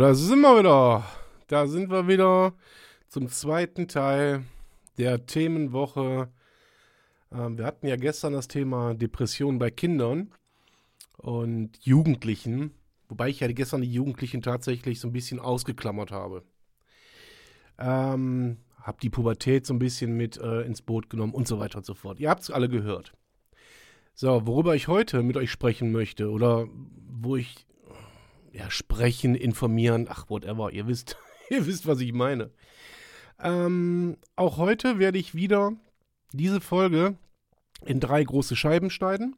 Da sind wir wieder. Da sind wir wieder zum zweiten Teil der Themenwoche. Ähm, wir hatten ja gestern das Thema Depression bei Kindern und Jugendlichen, wobei ich ja gestern die Jugendlichen tatsächlich so ein bisschen ausgeklammert habe. Ähm, hab die Pubertät so ein bisschen mit äh, ins Boot genommen und so weiter und so fort. Ihr habt es alle gehört. So, worüber ich heute mit euch sprechen möchte oder wo ich ja, sprechen, informieren, ach, whatever, ihr wisst, ihr wisst, was ich meine. Ähm, auch heute werde ich wieder diese Folge in drei große Scheiben schneiden.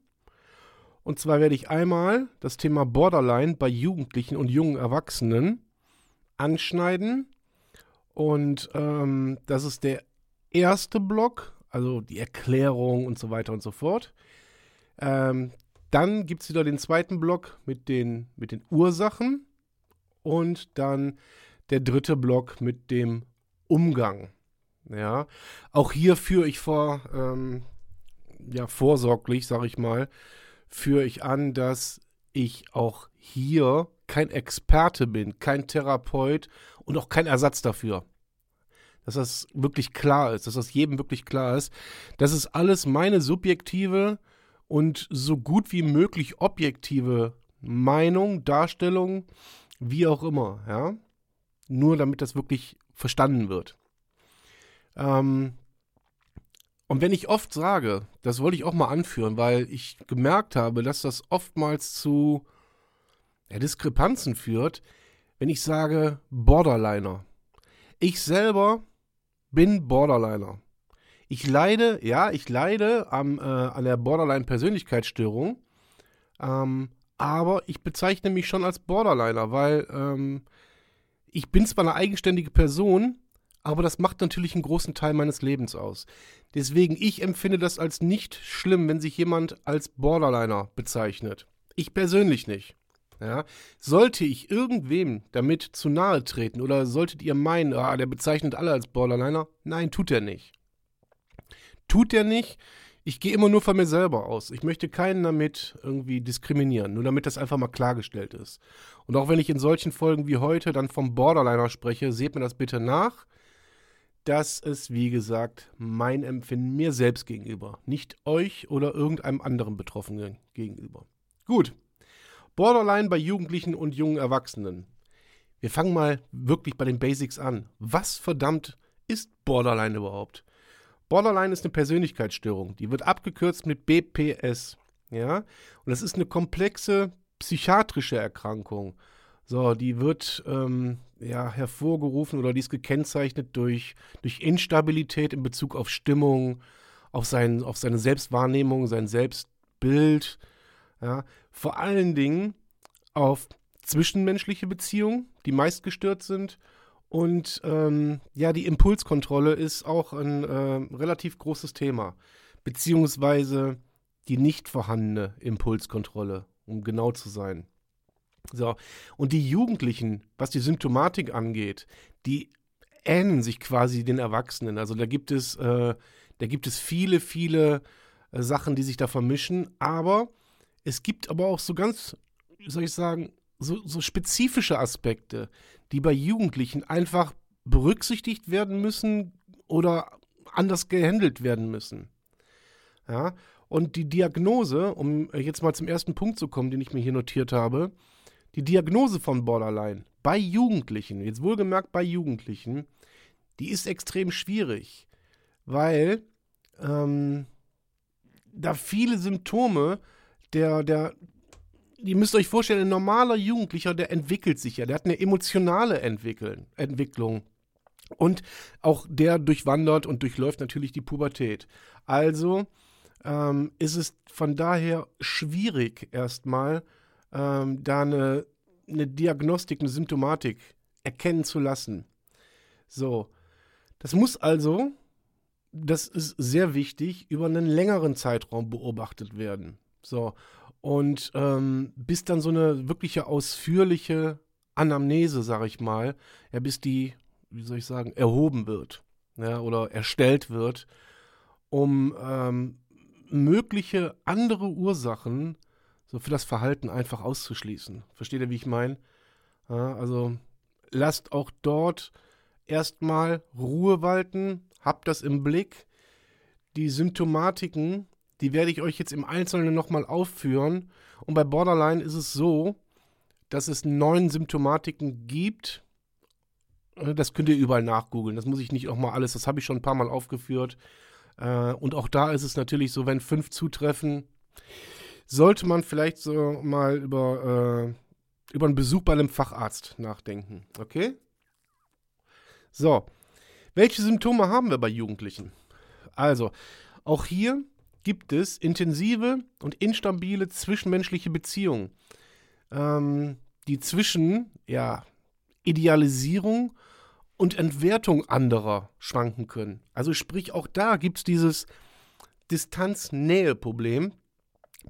Und zwar werde ich einmal das Thema Borderline bei Jugendlichen und jungen Erwachsenen anschneiden. Und ähm, das ist der erste Block, also die Erklärung und so weiter und so fort. Ähm, dann gibt es wieder den zweiten Block mit den, mit den Ursachen und dann der dritte Block mit dem Umgang. Ja, auch hier führe ich vor, ähm, ja, vorsorglich, sage ich mal, führe ich an, dass ich auch hier kein Experte bin, kein Therapeut und auch kein Ersatz dafür. Dass das wirklich klar ist, dass das jedem wirklich klar ist. Das ist alles meine subjektive und so gut wie möglich objektive Meinung, Darstellung, wie auch immer, ja. Nur damit das wirklich verstanden wird. Ähm, und wenn ich oft sage, das wollte ich auch mal anführen, weil ich gemerkt habe, dass das oftmals zu ja, Diskrepanzen führt, wenn ich sage Borderliner. Ich selber bin Borderliner. Ich leide, ja, ich leide am, äh, an der Borderline-Persönlichkeitsstörung. Ähm, aber ich bezeichne mich schon als Borderliner, weil ähm, ich bin zwar eine eigenständige Person, aber das macht natürlich einen großen Teil meines Lebens aus. Deswegen, ich empfinde das als nicht schlimm, wenn sich jemand als Borderliner bezeichnet. Ich persönlich nicht. Ja, sollte ich irgendwem damit zu nahe treten oder solltet ihr meinen, ah, der bezeichnet alle als Borderliner? Nein, tut er nicht. Tut der nicht. Ich gehe immer nur von mir selber aus. Ich möchte keinen damit irgendwie diskriminieren, nur damit das einfach mal klargestellt ist. Und auch wenn ich in solchen Folgen wie heute dann vom Borderliner spreche, seht mir das bitte nach, dass es, wie gesagt, mein Empfinden mir selbst gegenüber, nicht euch oder irgendeinem anderen Betroffenen gegenüber. Gut. Borderline bei Jugendlichen und jungen Erwachsenen. Wir fangen mal wirklich bei den Basics an. Was verdammt ist Borderline überhaupt? Borderline ist eine Persönlichkeitsstörung. Die wird abgekürzt mit BPS. Ja? Und das ist eine komplexe psychiatrische Erkrankung. So, die wird ähm, ja, hervorgerufen oder die ist gekennzeichnet durch, durch Instabilität in Bezug auf Stimmung, auf, sein, auf seine Selbstwahrnehmung, sein Selbstbild. Ja? Vor allen Dingen auf zwischenmenschliche Beziehungen, die meist gestört sind und ähm, ja, die Impulskontrolle ist auch ein äh, relativ großes Thema. Beziehungsweise die nicht vorhandene Impulskontrolle, um genau zu sein. So, und die Jugendlichen, was die Symptomatik angeht, die ähneln sich quasi den Erwachsenen. Also da gibt es, äh, da gibt es viele, viele äh, Sachen, die sich da vermischen, aber es gibt aber auch so ganz, wie soll ich sagen, so, so spezifische Aspekte, die bei Jugendlichen einfach berücksichtigt werden müssen oder anders gehandelt werden müssen. Ja, und die Diagnose, um jetzt mal zum ersten Punkt zu kommen, den ich mir hier notiert habe, die Diagnose von Borderline bei Jugendlichen, jetzt wohlgemerkt bei Jugendlichen, die ist extrem schwierig, weil ähm, da viele Symptome der, der, ihr müsst euch vorstellen, ein normaler Jugendlicher, der entwickelt sich ja, der hat eine emotionale Entwickeln, Entwicklung. Und auch der durchwandert und durchläuft natürlich die Pubertät. Also ähm, ist es von daher schwierig, erstmal ähm, da eine, eine Diagnostik, eine Symptomatik erkennen zu lassen. So, das muss also, das ist sehr wichtig, über einen längeren Zeitraum beobachtet werden. So, und ähm, bis dann so eine wirkliche ausführliche Anamnese, sag ich mal, ja, bis die, wie soll ich sagen, erhoben wird ja, oder erstellt wird, um ähm, mögliche andere Ursachen so für das Verhalten einfach auszuschließen. Versteht ihr, wie ich meine? Ja, also lasst auch dort erstmal Ruhe walten, habt das im Blick. Die Symptomatiken die werde ich euch jetzt im Einzelnen nochmal aufführen. Und bei Borderline ist es so, dass es neun Symptomatiken gibt. Äh, das könnt ihr überall nachgoogeln. Das muss ich nicht nochmal alles, das habe ich schon ein paar Mal aufgeführt. Äh, und auch da ist es natürlich so, wenn fünf zutreffen, sollte man vielleicht so mal über, äh, über einen Besuch bei einem Facharzt nachdenken. Okay? So. Welche Symptome haben wir bei Jugendlichen? Also, auch hier gibt es intensive und instabile zwischenmenschliche Beziehungen, ähm, die zwischen ja, Idealisierung und Entwertung anderer schwanken können. Also sprich, auch da gibt es dieses Distanz-Nähe-Problem,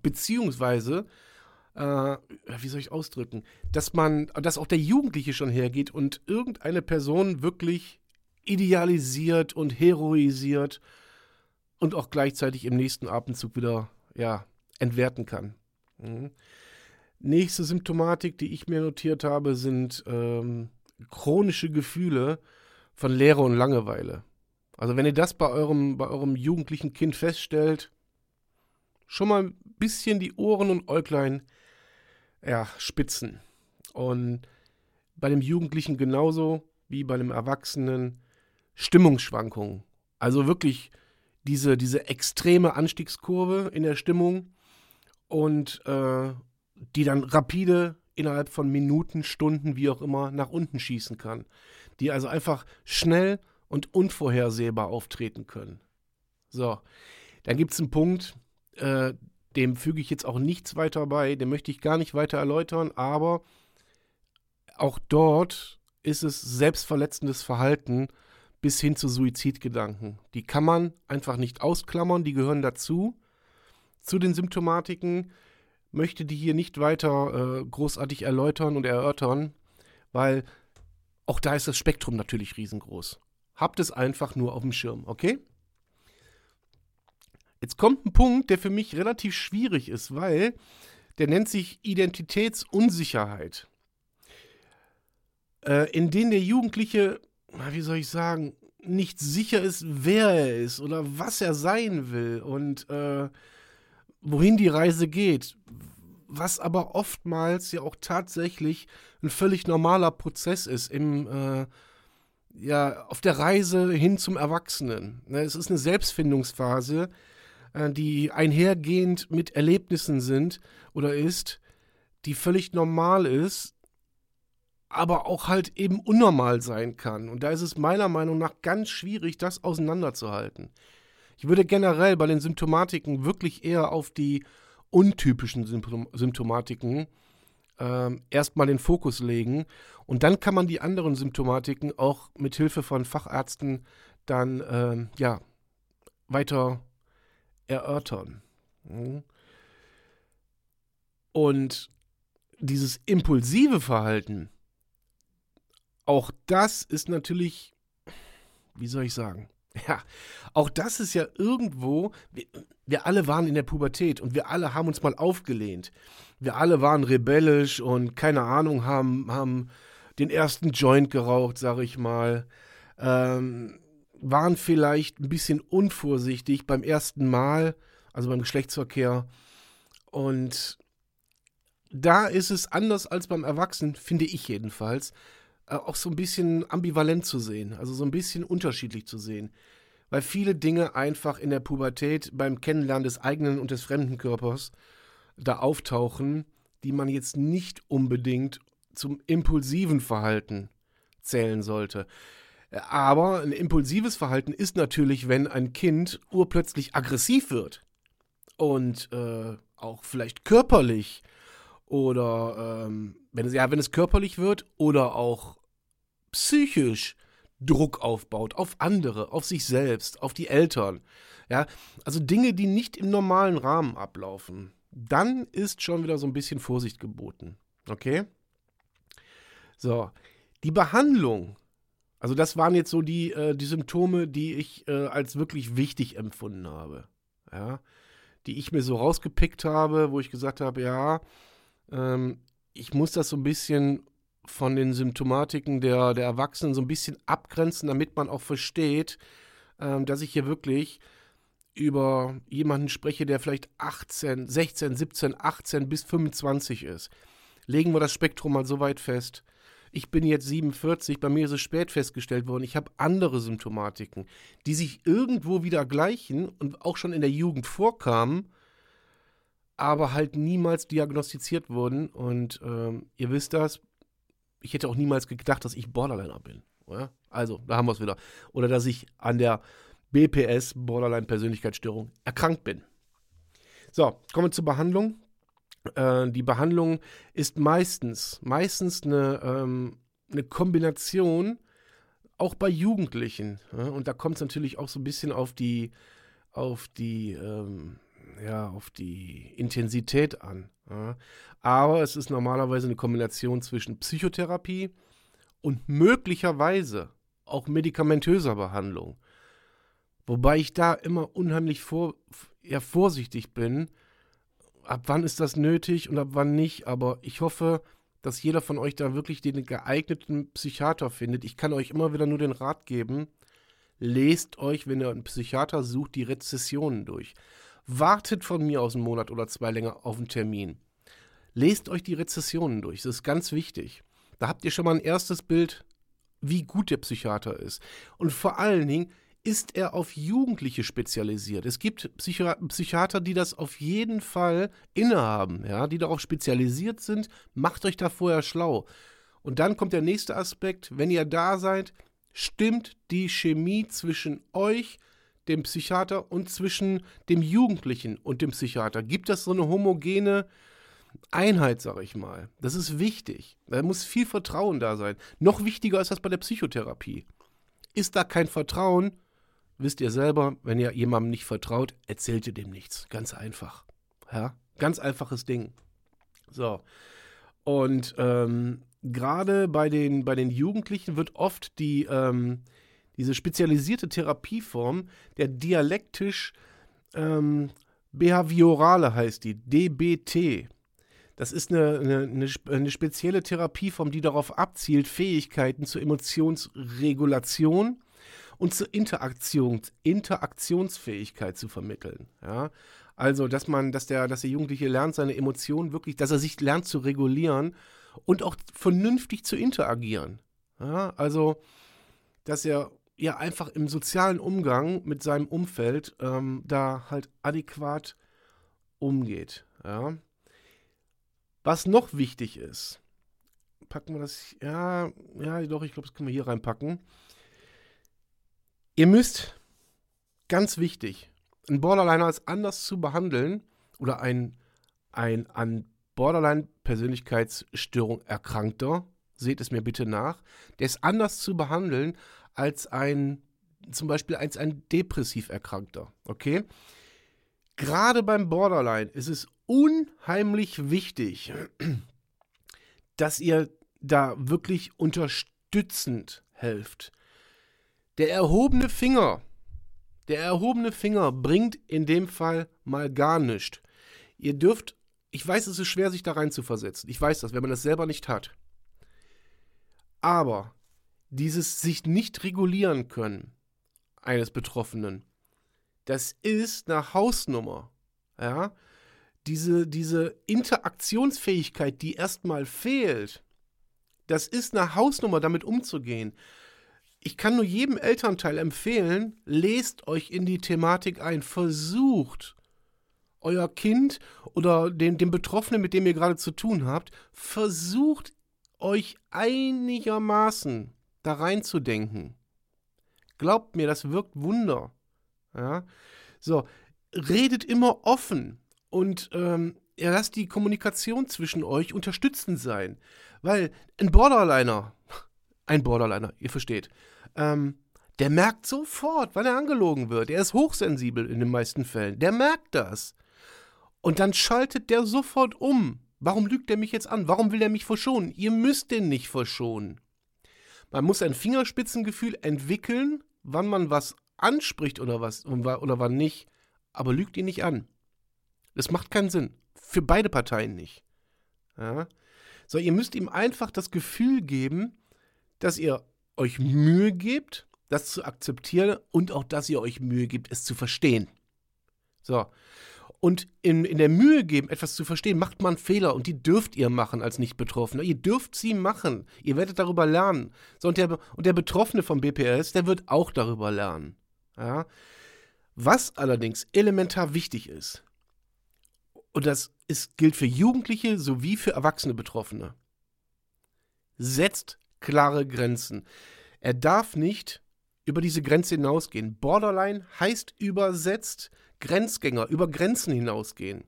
beziehungsweise, äh, wie soll ich ausdrücken, dass man, dass auch der Jugendliche schon hergeht und irgendeine Person wirklich idealisiert und heroisiert und auch gleichzeitig im nächsten Atemzug wieder ja, entwerten kann. Mhm. Nächste Symptomatik, die ich mir notiert habe, sind ähm, chronische Gefühle von Leere und Langeweile. Also wenn ihr das bei eurem, bei eurem jugendlichen Kind feststellt, schon mal ein bisschen die Ohren und Äuglein ja, spitzen. Und bei dem Jugendlichen genauso wie bei dem Erwachsenen Stimmungsschwankungen. Also wirklich diese, diese extreme Anstiegskurve in der Stimmung und äh, die dann rapide innerhalb von Minuten, Stunden, wie auch immer, nach unten schießen kann. Die also einfach schnell und unvorhersehbar auftreten können. So, dann gibt es einen Punkt, äh, dem füge ich jetzt auch nichts weiter bei, den möchte ich gar nicht weiter erläutern, aber auch dort ist es selbstverletzendes Verhalten bis hin zu Suizidgedanken. Die kann man einfach nicht ausklammern, die gehören dazu. Zu den Symptomatiken möchte die hier nicht weiter äh, großartig erläutern und erörtern, weil auch da ist das Spektrum natürlich riesengroß. Habt es einfach nur auf dem Schirm, okay? Jetzt kommt ein Punkt, der für mich relativ schwierig ist, weil der nennt sich Identitätsunsicherheit, äh, in dem der Jugendliche wie soll ich sagen, nicht sicher ist, wer er ist oder was er sein will und äh, wohin die Reise geht. Was aber oftmals ja auch tatsächlich ein völlig normaler Prozess ist im, äh, ja, auf der Reise hin zum Erwachsenen. Ne, es ist eine Selbstfindungsphase, äh, die einhergehend mit Erlebnissen sind oder ist, die völlig normal ist, aber auch halt eben unnormal sein kann. Und da ist es meiner Meinung nach ganz schwierig, das auseinanderzuhalten. Ich würde generell bei den Symptomatiken wirklich eher auf die untypischen Symptom Symptomatiken ähm, erstmal den Fokus legen. Und dann kann man die anderen Symptomatiken auch mit Hilfe von Fachärzten dann ähm, ja, weiter erörtern. Mhm. Und dieses impulsive Verhalten, auch das ist natürlich, wie soll ich sagen, Ja, auch das ist ja irgendwo, wir, wir, alle waren in der Pubertät und wir alle haben uns mal aufgelehnt. Wir alle waren rebellisch und keine Ahnung, haben, haben den ersten Joint geraucht, sag ich mal. Ähm, waren vielleicht ein bisschen unvorsichtig beim ersten Mal, also beim Geschlechtsverkehr. Und da ist es anders als beim Erwachsenen, finde ich jedenfalls, auch so ein bisschen ambivalent zu sehen, also so ein bisschen unterschiedlich zu sehen. Weil viele Dinge einfach in der Pubertät beim Kennenlernen des eigenen und des fremden Körpers da auftauchen, die man jetzt nicht unbedingt zum impulsiven Verhalten zählen sollte. Aber ein impulsives Verhalten ist natürlich, wenn ein Kind urplötzlich aggressiv wird und äh, auch vielleicht körperlich oder ähm, wenn ja, wenn es körperlich wird oder auch psychisch Druck aufbaut auf andere, auf sich selbst, auf die Eltern. Ja, also Dinge, die nicht im normalen Rahmen ablaufen. Dann ist schon wieder so ein bisschen Vorsicht geboten. Okay? So, die Behandlung. Also das waren jetzt so die, äh, die Symptome, die ich äh, als wirklich wichtig empfunden habe. Ja, die ich mir so rausgepickt habe, wo ich gesagt habe, ja, ähm, ich muss das so ein bisschen von den Symptomatiken der, der Erwachsenen so ein bisschen abgrenzen, damit man auch versteht, ähm, dass ich hier wirklich über jemanden spreche, der vielleicht 18, 16, 17, 18 bis 25 ist. Legen wir das Spektrum mal so weit fest. Ich bin jetzt 47, bei mir ist es spät festgestellt worden, ich habe andere Symptomatiken, die sich irgendwo wieder gleichen und auch schon in der Jugend vorkamen, aber halt niemals diagnostiziert wurden. Und ähm, ihr wisst das, ich hätte auch niemals gedacht, dass ich Borderliner bin. Oder? Also, da haben wir es wieder. Oder dass ich an der BPS, Borderline-Persönlichkeitsstörung, erkrankt bin. So, kommen wir zur Behandlung. Äh, die Behandlung ist meistens, meistens eine, ähm, eine Kombination, auch bei Jugendlichen. Ja? Und da kommt es natürlich auch so ein bisschen auf die, auf die ähm, ja, auf die Intensität an. Ja. Aber es ist normalerweise eine Kombination zwischen Psychotherapie und möglicherweise auch medikamentöser Behandlung. Wobei ich da immer unheimlich vor, ja, vorsichtig bin, ab wann ist das nötig und ab wann nicht. Aber ich hoffe, dass jeder von euch da wirklich den geeigneten Psychiater findet. Ich kann euch immer wieder nur den Rat geben, lest euch, wenn ihr einen Psychiater sucht, die Rezessionen durch. Wartet von mir aus einen Monat oder zwei länger auf einen Termin. Lest euch die Rezessionen durch, das ist ganz wichtig. Da habt ihr schon mal ein erstes Bild, wie gut der Psychiater ist. Und vor allen Dingen ist er auf Jugendliche spezialisiert. Es gibt Psychi Psychiater, die das auf jeden Fall innehaben, ja, die darauf spezialisiert sind. Macht euch da vorher schlau. Und dann kommt der nächste Aspekt, wenn ihr da seid, stimmt die Chemie zwischen euch dem Psychiater und zwischen dem Jugendlichen und dem Psychiater? Gibt es so eine homogene Einheit, sage ich mal? Das ist wichtig. Da muss viel Vertrauen da sein. Noch wichtiger ist das bei der Psychotherapie. Ist da kein Vertrauen, wisst ihr selber, wenn ihr jemandem nicht vertraut, erzählt ihr dem nichts. Ganz einfach. Ja, ganz einfaches Ding. So. Und ähm, gerade bei den, bei den Jugendlichen wird oft die, ähm, diese spezialisierte Therapieform der dialektisch ähm, behaviorale heißt die, DBT. Das ist eine, eine, eine, spezielle Therapieform, die darauf abzielt, Fähigkeiten zur Emotionsregulation und zur Interaktion, Interaktionsfähigkeit zu vermitteln. Ja? Also, dass man, dass der, dass der Jugendliche lernt, seine Emotionen wirklich, dass er sich lernt zu regulieren und auch vernünftig zu interagieren. Ja? Also, dass er ja einfach im sozialen Umgang mit seinem Umfeld ähm, da halt adäquat umgeht. Ja. Was noch wichtig ist, packen wir das, ja, ja, doch, ich glaube, das können wir hier reinpacken. Ihr müsst, ganz wichtig, ein Borderliner als anders zu behandeln oder ein, ein an Borderline-Persönlichkeitsstörung erkrankter, seht es mir bitte nach, der ist anders zu behandeln als ein, zum Beispiel als ein depressiv Erkrankter. Okay? Gerade beim Borderline ist es unheimlich wichtig, dass ihr da wirklich unterstützend helft. Der erhobene Finger Der erhobene Finger bringt in dem Fall mal gar nichts. Ihr dürft, ich weiß, es ist schwer, sich da rein zu versetzen. Ich weiß das, wenn man das selber nicht hat. Aber dieses sich nicht regulieren können eines Betroffenen, das ist eine Hausnummer. Ja? Diese, diese Interaktionsfähigkeit, die erstmal fehlt, das ist eine Hausnummer, damit umzugehen. Ich kann nur jedem Elternteil empfehlen, lest euch in die Thematik ein, versucht euer Kind oder den, den Betroffenen, mit dem ihr gerade zu tun habt, versucht euch einigermaßen da reinzudenken. Glaubt mir, das wirkt Wunder. Ja? So, redet immer offen und ähm, ja, lasst die Kommunikation zwischen euch unterstützend sein. Weil ein Borderliner, ein Borderliner, ihr versteht, ähm, der merkt sofort, wann er angelogen wird. Er ist hochsensibel in den meisten Fällen. Der merkt das. Und dann schaltet der sofort um. Warum lügt er mich jetzt an? Warum will er mich verschonen? Ihr müsst den nicht verschonen. Man muss ein Fingerspitzengefühl entwickeln, wann man was anspricht oder was oder wann nicht, aber lügt ihn nicht an. Das macht keinen Sinn. Für beide Parteien nicht. Ja? So, ihr müsst ihm einfach das Gefühl geben, dass ihr euch Mühe gebt, das zu akzeptieren und auch, dass ihr euch Mühe gebt, es zu verstehen. So. Und in, in der Mühe geben, etwas zu verstehen, macht man Fehler und die dürft ihr machen als Nicht-Betroffener. Ihr dürft sie machen. Ihr werdet darüber lernen. So, und, der, und der Betroffene vom BPS, der wird auch darüber lernen. Ja? Was allerdings elementar wichtig ist, und das ist, gilt für Jugendliche sowie für erwachsene Betroffene, setzt klare Grenzen. Er darf nicht über diese Grenze hinausgehen. Borderline heißt übersetzt Grenzgänger, über Grenzen hinausgehen.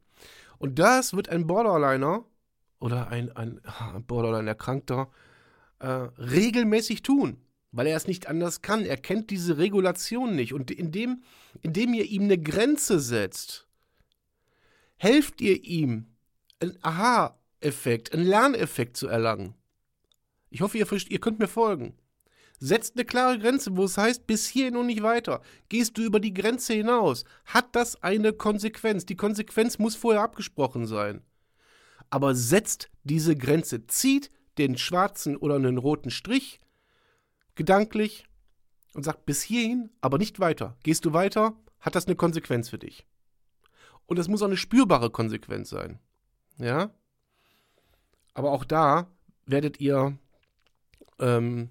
Und das wird ein Borderliner oder ein, ein Borderline-Erkrankter äh, regelmäßig tun, weil er es nicht anders kann. Er kennt diese Regulation nicht. Und indem, indem ihr ihm eine Grenze setzt, helft ihr ihm, einen Aha-Effekt, einen Lerneffekt zu erlangen. Ich hoffe, ihr, ihr könnt mir folgen. Setzt eine klare Grenze, wo es heißt, bis hierhin und nicht weiter. Gehst du über die Grenze hinaus, hat das eine Konsequenz. Die Konsequenz muss vorher abgesprochen sein. Aber setzt diese Grenze, zieht den schwarzen oder einen roten Strich gedanklich und sagt bis hierhin, aber nicht weiter. Gehst du weiter, hat das eine Konsequenz für dich. Und es muss auch eine spürbare Konsequenz sein. Ja? Aber auch da werdet ihr ähm,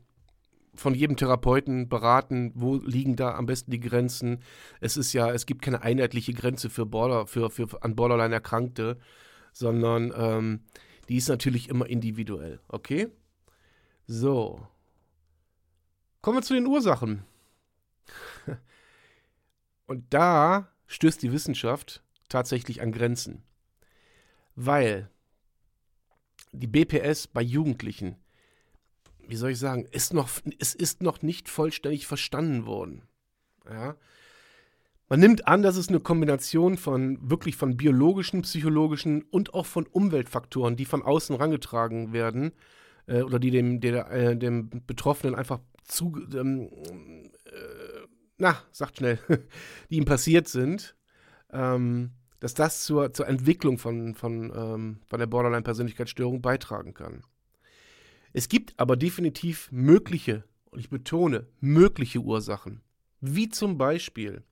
von jedem Therapeuten beraten, wo liegen da am besten die Grenzen. Es ist ja, es gibt keine einheitliche Grenze für Border, für, für an Borderline Erkrankte, sondern ähm, die ist natürlich immer individuell. Okay? So. Kommen wir zu den Ursachen. Und da stößt die Wissenschaft tatsächlich an Grenzen. Weil die BPS bei Jugendlichen wie soll ich sagen, ist noch, es ist noch nicht vollständig verstanden worden. Ja. Man nimmt an, dass es eine Kombination von wirklich von biologischen, psychologischen und auch von Umweltfaktoren, die von außen rangetragen werden äh, oder die dem, der, äh, dem Betroffenen einfach zu, ähm, äh, na, sagt schnell, die ihm passiert sind, ähm, dass das zur, zur Entwicklung von, von, ähm, von der Borderline-Persönlichkeitsstörung beitragen kann. Es gibt aber definitiv mögliche, und ich betone, mögliche Ursachen. Wie zum Beispiel,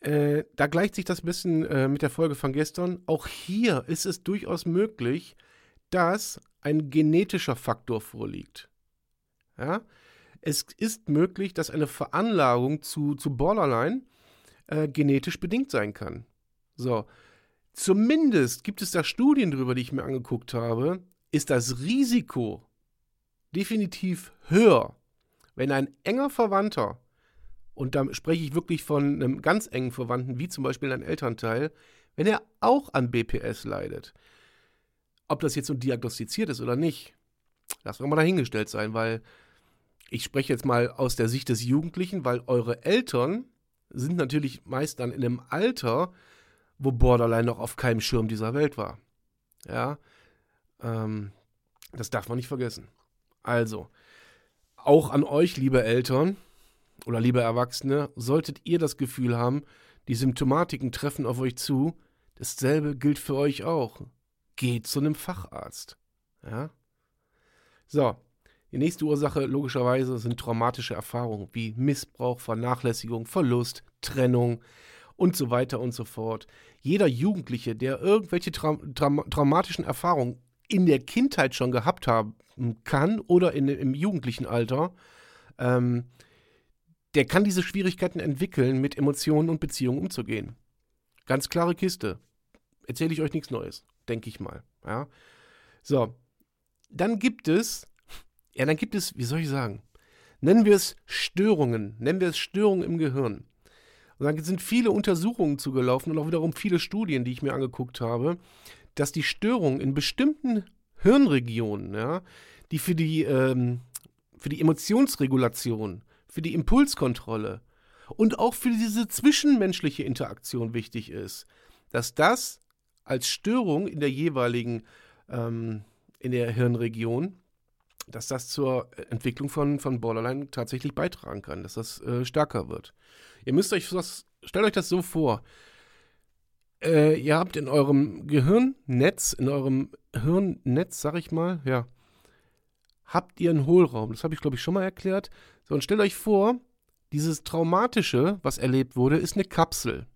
äh, da gleicht sich das ein bisschen äh, mit der Folge von gestern, auch hier ist es durchaus möglich, dass ein genetischer Faktor vorliegt. Ja? Es ist möglich, dass eine Veranlagung zu, zu Borderline äh, genetisch bedingt sein kann. So, zumindest gibt es da Studien drüber, die ich mir angeguckt habe, ist das Risiko definitiv höher, wenn ein enger Verwandter, und da spreche ich wirklich von einem ganz engen Verwandten, wie zum Beispiel ein Elternteil, wenn er auch an BPS leidet. Ob das jetzt so diagnostiziert ist oder nicht, lassen wir mal dahingestellt sein, weil ich spreche jetzt mal aus der Sicht des Jugendlichen, weil eure Eltern sind natürlich meist dann in einem Alter, wo Borderline noch auf keinem Schirm dieser Welt war. Ja, ähm, das darf man nicht vergessen. Also, auch an euch, liebe Eltern, oder liebe Erwachsene, solltet ihr das Gefühl haben, die Symptomatiken treffen auf euch zu, dasselbe gilt für euch auch. Geht zu einem Facharzt. Ja? So, die nächste Ursache logischerweise sind traumatische Erfahrungen wie Missbrauch, Vernachlässigung, Verlust, Trennung und so weiter und so fort. Jeder Jugendliche, der irgendwelche Trau Trau traumatischen Erfahrungen in der Kindheit schon gehabt haben kann oder in, im jugendlichen Alter, ähm, der kann diese Schwierigkeiten entwickeln, mit Emotionen und Beziehungen umzugehen. Ganz klare Kiste. Erzähle ich euch nichts Neues, denke ich mal. Ja. So, dann gibt es, ja, dann gibt es, wie soll ich sagen, nennen wir es Störungen, nennen wir es Störungen im Gehirn. Und dann sind viele Untersuchungen zugelaufen und auch wiederum viele Studien, die ich mir angeguckt habe, dass die Störungen in bestimmten Hirnregionen, ja, die für die, ähm, für die Emotionsregulation für die Impulskontrolle und auch für diese zwischenmenschliche Interaktion wichtig ist, dass das als Störung in der jeweiligen, ähm, in der Hirnregion, dass das zur Entwicklung von, von Borderline tatsächlich beitragen kann, dass das äh, stärker wird. Ihr müsst euch das, stellt euch das so vor. Äh, ihr habt in eurem Gehirnnetz, in eurem Hirnnetz, sag ich mal, ja, habt ihr einen Hohlraum. Das habe ich, glaube ich, schon mal erklärt. So, und stellt euch vor, dieses Traumatische, was erlebt wurde, ist eine Kapsel.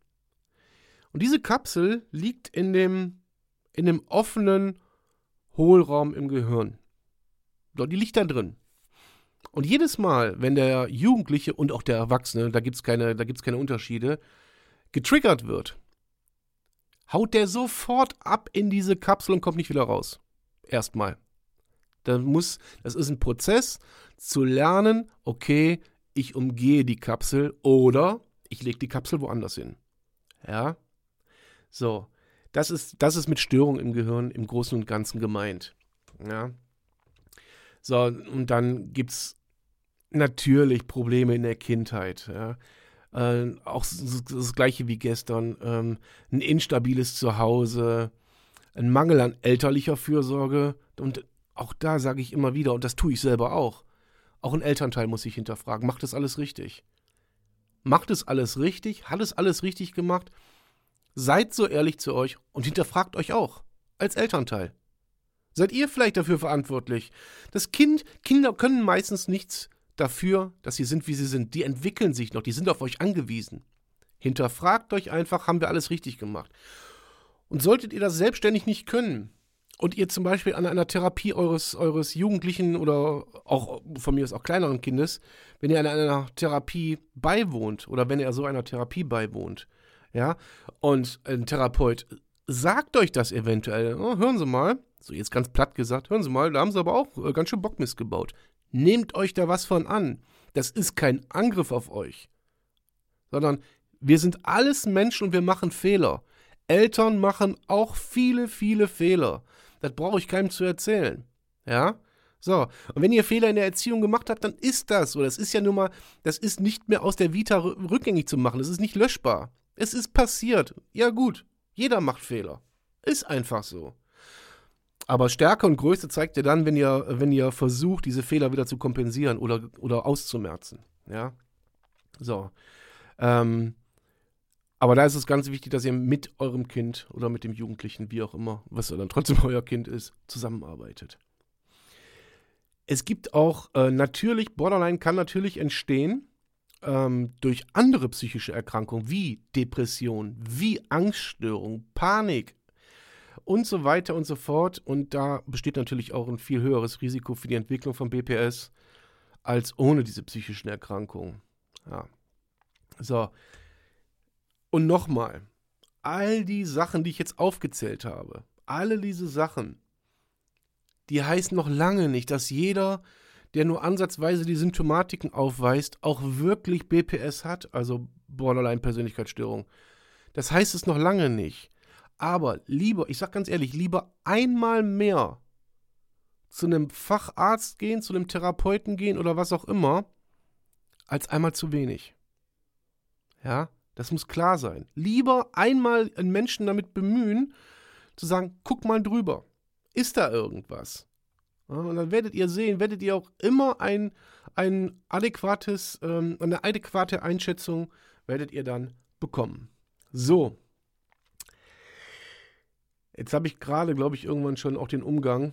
Und diese Kapsel liegt in dem, in dem offenen Hohlraum im Gehirn. So, die liegt da drin. Und jedes Mal, wenn der Jugendliche und auch der Erwachsene, da gibt es keine, keine Unterschiede, getriggert wird, haut der sofort ab in diese Kapsel und kommt nicht wieder raus. Erstmal. Dann muss, das ist ein Prozess, zu lernen, okay, ich umgehe die Kapsel oder ich lege die Kapsel woanders hin. Ja? So, das ist, das ist mit Störung im Gehirn im Großen und Ganzen gemeint. Ja? So, und dann gibt es natürlich Probleme in der Kindheit. Ja? Äh, auch das gleiche wie gestern. Ähm, ein instabiles Zuhause, ein Mangel an elterlicher Fürsorge. Und auch da sage ich immer wieder, und das tue ich selber auch, auch ein Elternteil muss sich hinterfragen, macht es alles richtig? Macht es alles richtig? Hat es alles richtig gemacht? Seid so ehrlich zu euch und hinterfragt euch auch, als Elternteil. Seid ihr vielleicht dafür verantwortlich? Das Kind, Kinder können meistens nichts dafür, dass sie sind, wie sie sind. Die entwickeln sich noch, die sind auf euch angewiesen. Hinterfragt euch einfach, haben wir alles richtig gemacht? Und solltet ihr das selbstständig nicht können, und ihr zum Beispiel an einer Therapie eures, eures Jugendlichen oder auch von mir aus auch kleineren Kindes, wenn ihr an einer Therapie beiwohnt oder wenn er so einer Therapie beiwohnt, ja, und ein Therapeut sagt euch das eventuell, oh, hören Sie mal, so jetzt ganz platt gesagt, hören Sie mal, da haben Sie aber auch äh, ganz schön Bockmist gebaut. Nehmt euch da was von an. Das ist kein Angriff auf euch, sondern wir sind alles Menschen und wir machen Fehler. Eltern machen auch viele, viele Fehler. Das brauche ich keinem zu erzählen. Ja? So, und wenn ihr Fehler in der Erziehung gemacht habt, dann ist das so. Das ist ja nun mal, das ist nicht mehr aus der Vita rückgängig zu machen. Das ist nicht löschbar. Es ist passiert. Ja, gut. Jeder macht Fehler. Ist einfach so. Aber Stärke und Größe zeigt ihr dann, wenn ihr, wenn ihr versucht, diese Fehler wieder zu kompensieren oder, oder auszumerzen. Ja. So. Ähm, aber da ist es ganz wichtig, dass ihr mit eurem Kind oder mit dem Jugendlichen, wie auch immer, was dann trotzdem euer Kind ist, zusammenarbeitet. Es gibt auch äh, natürlich, Borderline kann natürlich entstehen ähm, durch andere psychische Erkrankungen wie Depression, wie Angststörung, Panik und so weiter und so fort. Und da besteht natürlich auch ein viel höheres Risiko für die Entwicklung von BPS als ohne diese psychischen Erkrankungen. Ja. So, und nochmal, all die Sachen, die ich jetzt aufgezählt habe, alle diese Sachen, die heißen noch lange nicht, dass jeder, der nur ansatzweise die Symptomatiken aufweist, auch wirklich BPS hat, also Borderline-Persönlichkeitsstörung. Das heißt es noch lange nicht. Aber lieber, ich sag ganz ehrlich, lieber einmal mehr zu einem Facharzt gehen, zu einem Therapeuten gehen oder was auch immer, als einmal zu wenig. Ja? Das muss klar sein. Lieber einmal einen Menschen damit bemühen, zu sagen, guck mal drüber. Ist da irgendwas? Ja, und dann werdet ihr sehen, werdet ihr auch immer ein, ein adäquates, ähm, eine adäquate Einschätzung werdet ihr dann bekommen. So. Jetzt habe ich gerade, glaube ich, irgendwann schon auch den Umgang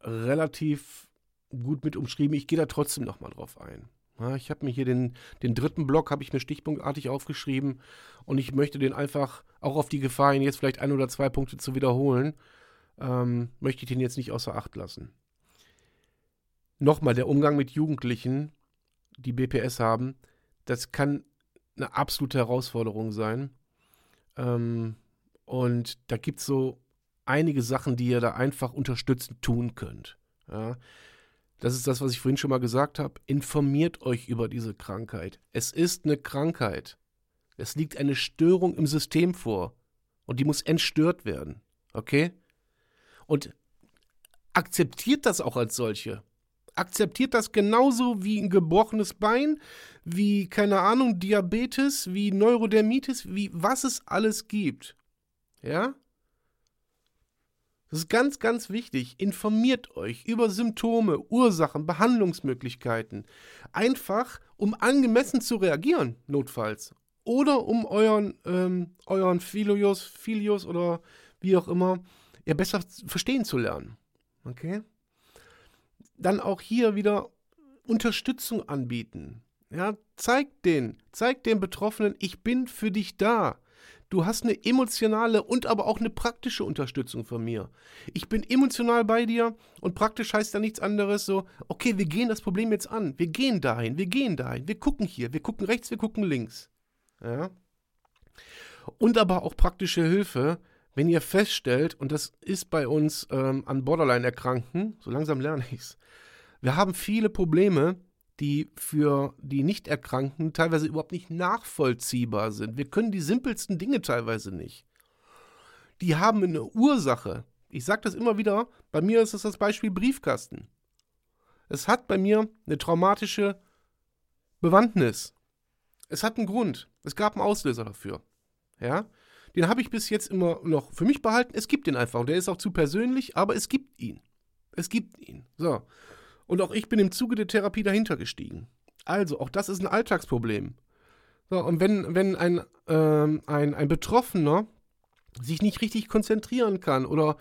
relativ gut mit umschrieben. Ich gehe da trotzdem nochmal drauf ein. Ich habe mir hier den, den dritten Block, habe ich mir stichpunktartig aufgeschrieben und ich möchte den einfach, auch auf die Gefahr, ihn jetzt vielleicht ein oder zwei Punkte zu wiederholen, ähm, möchte ich den jetzt nicht außer Acht lassen. Nochmal, der Umgang mit Jugendlichen, die BPS haben, das kann eine absolute Herausforderung sein. Ähm, und da gibt es so einige Sachen, die ihr da einfach unterstützend tun könnt. Ja. Das ist das, was ich vorhin schon mal gesagt habe. Informiert euch über diese Krankheit. Es ist eine Krankheit. Es liegt eine Störung im System vor. Und die muss entstört werden. Okay? Und akzeptiert das auch als solche. Akzeptiert das genauso wie ein gebrochenes Bein, wie, keine Ahnung, Diabetes, wie Neurodermitis, wie was es alles gibt. Ja? Das ist ganz, ganz wichtig. Informiert euch über Symptome, Ursachen, Behandlungsmöglichkeiten. Einfach, um angemessen zu reagieren, notfalls. Oder um euren, ähm, euren Filius, Filius oder wie auch immer, ja, besser verstehen zu lernen. Okay? Dann auch hier wieder Unterstützung anbieten. Ja, zeigt den, zeigt den Betroffenen, ich bin für dich da. Du hast eine emotionale und aber auch eine praktische Unterstützung von mir. Ich bin emotional bei dir und praktisch heißt da nichts anderes so, okay, wir gehen das Problem jetzt an. Wir gehen dahin, wir gehen dahin, wir gucken hier, wir gucken rechts, wir gucken links. Ja? Und aber auch praktische Hilfe, wenn ihr feststellt, und das ist bei uns ähm, an Borderline-Erkrankten, so langsam lerne ich es, wir haben viele Probleme, die für die Nichterkrankten teilweise überhaupt nicht nachvollziehbar sind. Wir können die simpelsten Dinge teilweise nicht. Die haben eine Ursache. Ich sage das immer wieder, bei mir ist es das Beispiel Briefkasten. Es hat bei mir eine traumatische Bewandtnis. Es hat einen Grund. Es gab einen Auslöser dafür. Ja? Den habe ich bis jetzt immer noch für mich behalten. Es gibt ihn einfach. Und der ist auch zu persönlich, aber es gibt ihn. Es gibt ihn. So. Und auch ich bin im Zuge der Therapie dahinter gestiegen. Also, auch das ist ein Alltagsproblem. So, und wenn, wenn ein, ähm, ein, ein Betroffener sich nicht richtig konzentrieren kann oder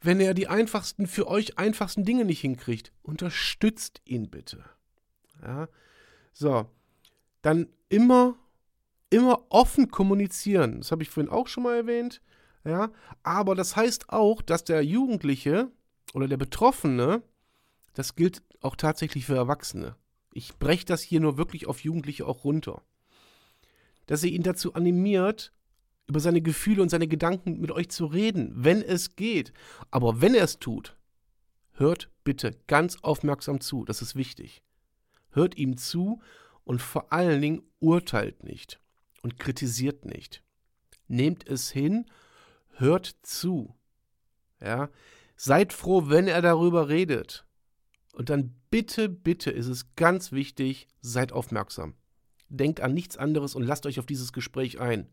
wenn er die einfachsten, für euch einfachsten Dinge nicht hinkriegt, unterstützt ihn bitte. Ja, so, dann immer, immer offen kommunizieren. Das habe ich vorhin auch schon mal erwähnt. Ja, aber das heißt auch, dass der Jugendliche oder der Betroffene das gilt auch tatsächlich für Erwachsene. Ich breche das hier nur wirklich auf Jugendliche auch runter. Dass ihr ihn dazu animiert, über seine Gefühle und seine Gedanken mit euch zu reden, wenn es geht. Aber wenn er es tut, hört bitte ganz aufmerksam zu, das ist wichtig. Hört ihm zu und vor allen Dingen urteilt nicht und kritisiert nicht. Nehmt es hin, hört zu. Ja, seid froh, wenn er darüber redet. Und dann bitte, bitte ist es ganz wichtig, seid aufmerksam. Denkt an nichts anderes und lasst euch auf dieses Gespräch ein.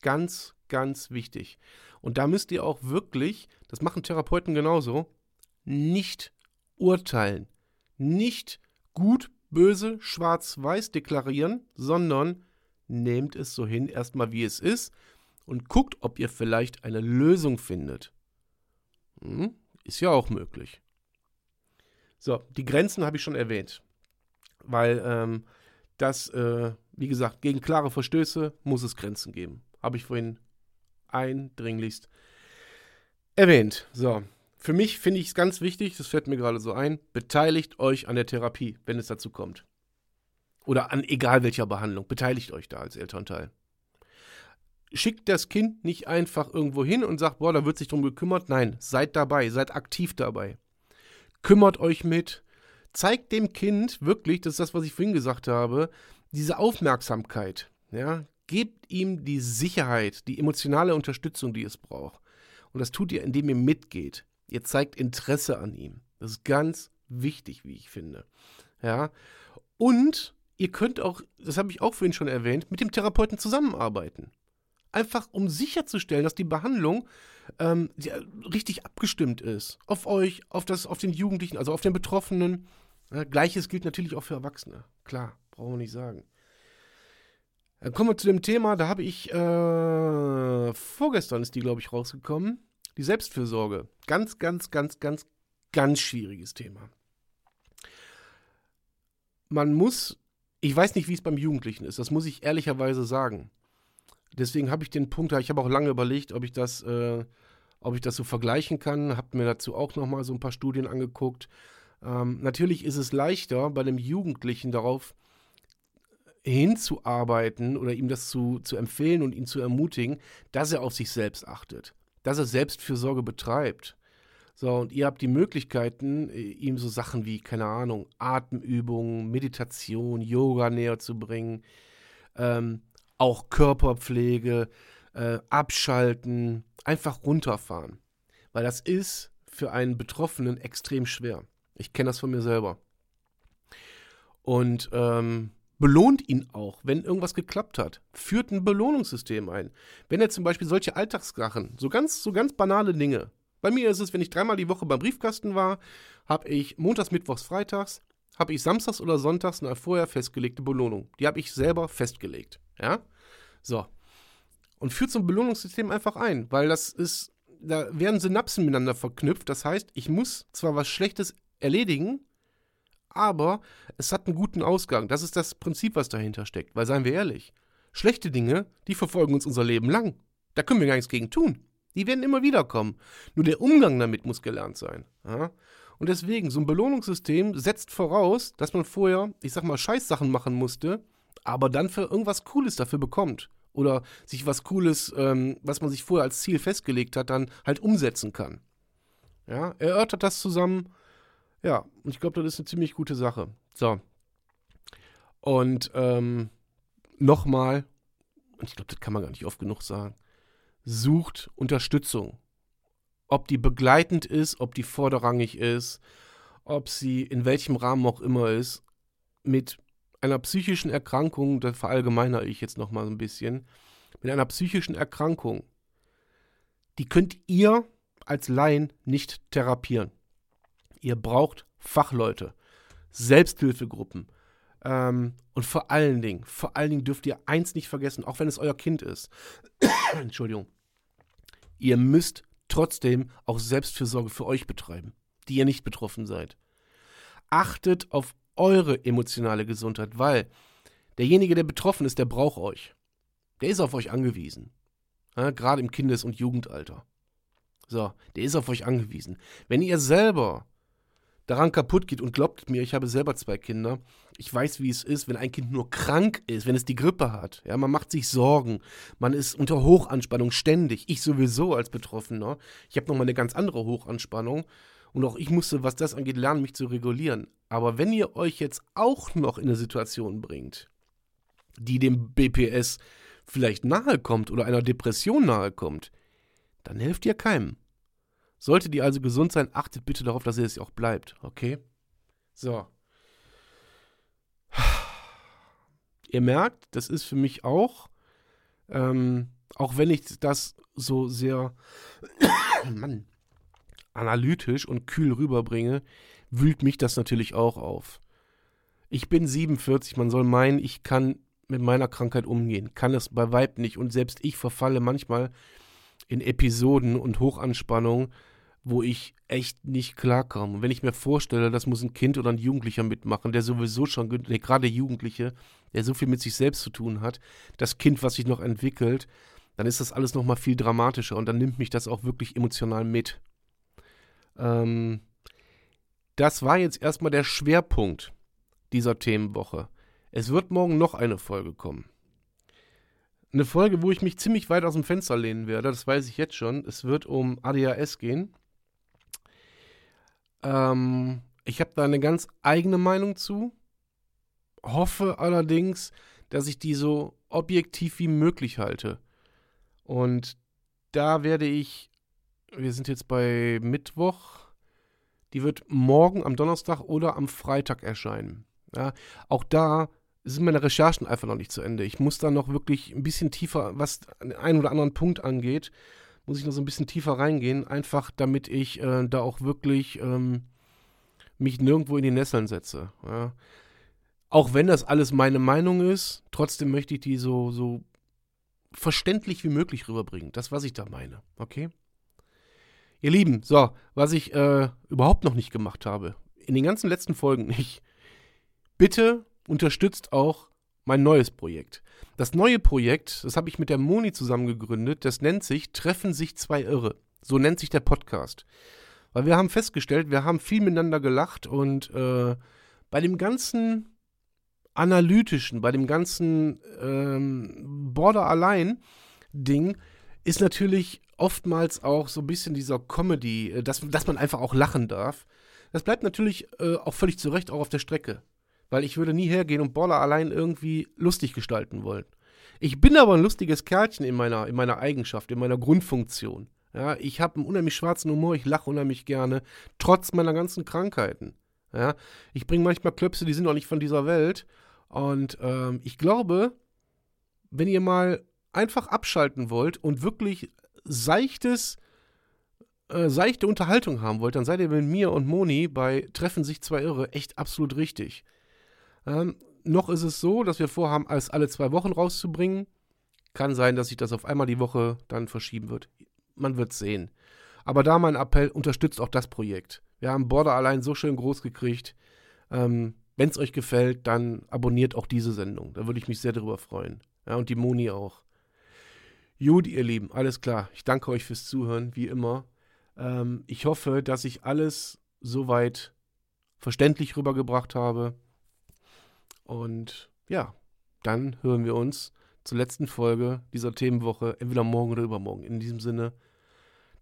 Ganz, ganz wichtig. Und da müsst ihr auch wirklich, das machen Therapeuten genauso, nicht urteilen. Nicht gut, böse, schwarz, weiß deklarieren, sondern nehmt es so hin, erstmal wie es ist und guckt, ob ihr vielleicht eine Lösung findet. Hm, ist ja auch möglich. So, die Grenzen habe ich schon erwähnt. Weil ähm, das, äh, wie gesagt, gegen klare Verstöße muss es Grenzen geben. Habe ich vorhin eindringlichst erwähnt. So, für mich finde ich es ganz wichtig, das fällt mir gerade so ein, beteiligt euch an der Therapie, wenn es dazu kommt. Oder an egal welcher Behandlung. Beteiligt euch da als Elternteil. Schickt das Kind nicht einfach irgendwo hin und sagt, boah, da wird sich drum gekümmert. Nein, seid dabei, seid aktiv dabei kümmert euch mit, zeigt dem Kind wirklich, das ist das, was ich vorhin gesagt habe, diese Aufmerksamkeit. Ja? Gebt ihm die Sicherheit, die emotionale Unterstützung, die es braucht. Und das tut ihr, indem ihr mitgeht. Ihr zeigt Interesse an ihm. Das ist ganz wichtig, wie ich finde. Ja. Und ihr könnt auch, das habe ich auch vorhin schon erwähnt, mit dem Therapeuten zusammenarbeiten. Einfach um sicherzustellen, dass die Behandlung ähm, richtig abgestimmt ist. Auf euch, auf, das, auf den Jugendlichen, also auf den Betroffenen. Ja, Gleiches gilt natürlich auch für Erwachsene. Klar, brauchen wir nicht sagen. Dann kommen wir zu dem Thema, da habe ich, äh, vorgestern ist die, glaube ich, rausgekommen. Die Selbstfürsorge. Ganz, ganz, ganz, ganz, ganz schwieriges Thema. Man muss, ich weiß nicht, wie es beim Jugendlichen ist, das muss ich ehrlicherweise sagen. Deswegen habe ich den Punkt, ich habe auch lange überlegt, ob ich das, äh, ob ich das so vergleichen kann. Habe mir dazu auch nochmal so ein paar Studien angeguckt. Ähm, natürlich ist es leichter, bei dem Jugendlichen darauf hinzuarbeiten oder ihm das zu, zu empfehlen und ihn zu ermutigen, dass er auf sich selbst achtet, dass er Selbstfürsorge betreibt. So, und ihr habt die Möglichkeiten, äh, ihm so Sachen wie, keine Ahnung, Atemübungen, Meditation, Yoga näher zu bringen. Ähm, auch Körperpflege, äh, abschalten, einfach runterfahren. Weil das ist für einen Betroffenen extrem schwer. Ich kenne das von mir selber. Und ähm, belohnt ihn auch, wenn irgendwas geklappt hat. Führt ein Belohnungssystem ein. Wenn er zum Beispiel solche Alltagssachen, so ganz, so ganz banale Dinge. Bei mir ist es, wenn ich dreimal die Woche beim Briefkasten war, habe ich montags, mittwochs, freitags, habe ich samstags oder sonntags eine vorher festgelegte Belohnung. Die habe ich selber festgelegt. Ja? So. Und führt so ein Belohnungssystem einfach ein, weil das ist, da werden Synapsen miteinander verknüpft. Das heißt, ich muss zwar was Schlechtes erledigen, aber es hat einen guten Ausgang. Das ist das Prinzip, was dahinter steckt. Weil, seien wir ehrlich, schlechte Dinge, die verfolgen uns unser Leben lang. Da können wir gar nichts gegen tun. Die werden immer wieder kommen. Nur der Umgang damit muss gelernt sein. Ja? Und deswegen, so ein Belohnungssystem setzt voraus, dass man vorher, ich sag mal, Scheißsachen machen musste, aber dann für irgendwas Cooles dafür bekommt. Oder sich was Cooles, ähm, was man sich vorher als Ziel festgelegt hat, dann halt umsetzen kann. Ja, erörtert das zusammen. Ja, und ich glaube, das ist eine ziemlich gute Sache. So. Und ähm, nochmal, und ich glaube, das kann man gar nicht oft genug sagen, sucht Unterstützung. Ob die begleitend ist, ob die vorderrangig ist, ob sie in welchem Rahmen auch immer ist, mit einer psychischen Erkrankung, das verallgemeinere ich jetzt nochmal ein bisschen, mit einer psychischen Erkrankung, die könnt ihr als Laien nicht therapieren. Ihr braucht Fachleute, Selbsthilfegruppen. Ähm, und vor allen Dingen, vor allen Dingen dürft ihr eins nicht vergessen, auch wenn es euer Kind ist. Entschuldigung. Ihr müsst trotzdem auch Selbstfürsorge für euch betreiben, die ihr nicht betroffen seid. Achtet auf eure emotionale Gesundheit, weil derjenige, der betroffen ist, der braucht euch. Der ist auf euch angewiesen. Ja, Gerade im Kindes- und Jugendalter. So, der ist auf euch angewiesen. Wenn ihr selber daran kaputt geht und glaubt mir, ich habe selber zwei Kinder, ich weiß, wie es ist, wenn ein Kind nur krank ist, wenn es die Grippe hat. Ja, man macht sich Sorgen, man ist unter Hochanspannung ständig. Ich sowieso als Betroffener. Ich habe nochmal eine ganz andere Hochanspannung. Und auch ich musste, was das angeht, lernen, mich zu regulieren. Aber wenn ihr euch jetzt auch noch in eine Situation bringt, die dem BPS vielleicht nahe kommt oder einer Depression nahe kommt, dann helft ihr keinem. Solltet ihr also gesund sein, achtet bitte darauf, dass ihr es auch bleibt, okay? So. Ihr merkt, das ist für mich auch, ähm, auch wenn ich das so sehr, Mann, analytisch und kühl rüberbringe, wühlt mich das natürlich auch auf. Ich bin 47, man soll meinen, ich kann mit meiner Krankheit umgehen, kann es bei Weib nicht und selbst ich verfalle manchmal in Episoden und Hochanspannung, wo ich echt nicht klarkomme. Und wenn ich mir vorstelle, das muss ein Kind oder ein Jugendlicher mitmachen, der sowieso schon, nee, gerade Jugendliche, der so viel mit sich selbst zu tun hat, das Kind, was sich noch entwickelt, dann ist das alles noch mal viel dramatischer und dann nimmt mich das auch wirklich emotional mit. Ähm, das war jetzt erstmal der Schwerpunkt dieser Themenwoche. Es wird morgen noch eine Folge kommen. Eine Folge, wo ich mich ziemlich weit aus dem Fenster lehnen werde, das weiß ich jetzt schon. Es wird um ADHS gehen. Ähm, ich habe da eine ganz eigene Meinung zu. Hoffe allerdings, dass ich die so objektiv wie möglich halte. Und da werde ich wir sind jetzt bei Mittwoch. Die wird morgen am Donnerstag oder am Freitag erscheinen. Ja, auch da sind meine Recherchen einfach noch nicht zu Ende. Ich muss da noch wirklich ein bisschen tiefer, was den einen oder anderen Punkt angeht, muss ich noch so ein bisschen tiefer reingehen, einfach damit ich äh, da auch wirklich ähm, mich nirgendwo in die Nesseln setze. Ja. Auch wenn das alles meine Meinung ist, trotzdem möchte ich die so, so verständlich wie möglich rüberbringen. Das, was ich da meine. Okay? Ihr Lieben, so, was ich äh, überhaupt noch nicht gemacht habe, in den ganzen letzten Folgen nicht. Bitte unterstützt auch mein neues Projekt. Das neue Projekt, das habe ich mit der Moni zusammen gegründet, das nennt sich Treffen sich zwei Irre. So nennt sich der Podcast. Weil wir haben festgestellt, wir haben viel miteinander gelacht und äh, bei dem ganzen analytischen, bei dem ganzen ähm, Border allein Ding ist natürlich oftmals auch so ein bisschen dieser Comedy, äh, dass, dass man einfach auch lachen darf. Das bleibt natürlich äh, auch völlig zu Recht auch auf der Strecke. Weil ich würde nie hergehen und Border allein irgendwie lustig gestalten wollen. Ich bin aber ein lustiges Kerlchen in meiner, in meiner Eigenschaft, in meiner Grundfunktion. Ja, ich habe einen unheimlich schwarzen Humor, ich lache unheimlich gerne, trotz meiner ganzen Krankheiten. Ja, ich bringe manchmal Klöpse, die sind auch nicht von dieser Welt. Und ähm, ich glaube, wenn ihr mal einfach abschalten wollt und wirklich seichtes, äh, seichte Unterhaltung haben wollt, dann seid ihr mit mir und Moni bei Treffen sich zwei Irre echt absolut richtig. Ähm, noch ist es so, dass wir vorhaben, alles alle zwei Wochen rauszubringen. Kann sein, dass sich das auf einmal die Woche dann verschieben wird. Man wird sehen. Aber da mein Appell, unterstützt auch das Projekt. Wir haben Border allein so schön groß gekriegt. Ähm, Wenn es euch gefällt, dann abonniert auch diese Sendung. Da würde ich mich sehr darüber freuen. Ja, und die Moni auch. Gut, ihr Lieben, alles klar. Ich danke euch fürs Zuhören, wie immer. Ähm, ich hoffe, dass ich alles soweit verständlich rübergebracht habe. Und ja, dann hören wir uns zur letzten Folge dieser Themenwoche, entweder morgen oder übermorgen. In diesem Sinne,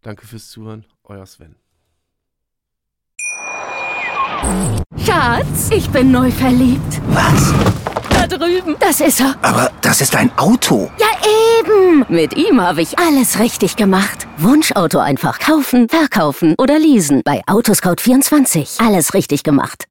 danke fürs Zuhören, euer Sven. Schatz, ich bin neu verliebt. Was? Da drüben. Das ist er. Aber das ist ein Auto. Ja, eben. Mit ihm habe ich alles richtig gemacht. Wunschauto einfach kaufen, verkaufen oder leasen. Bei Autoscout24. Alles richtig gemacht.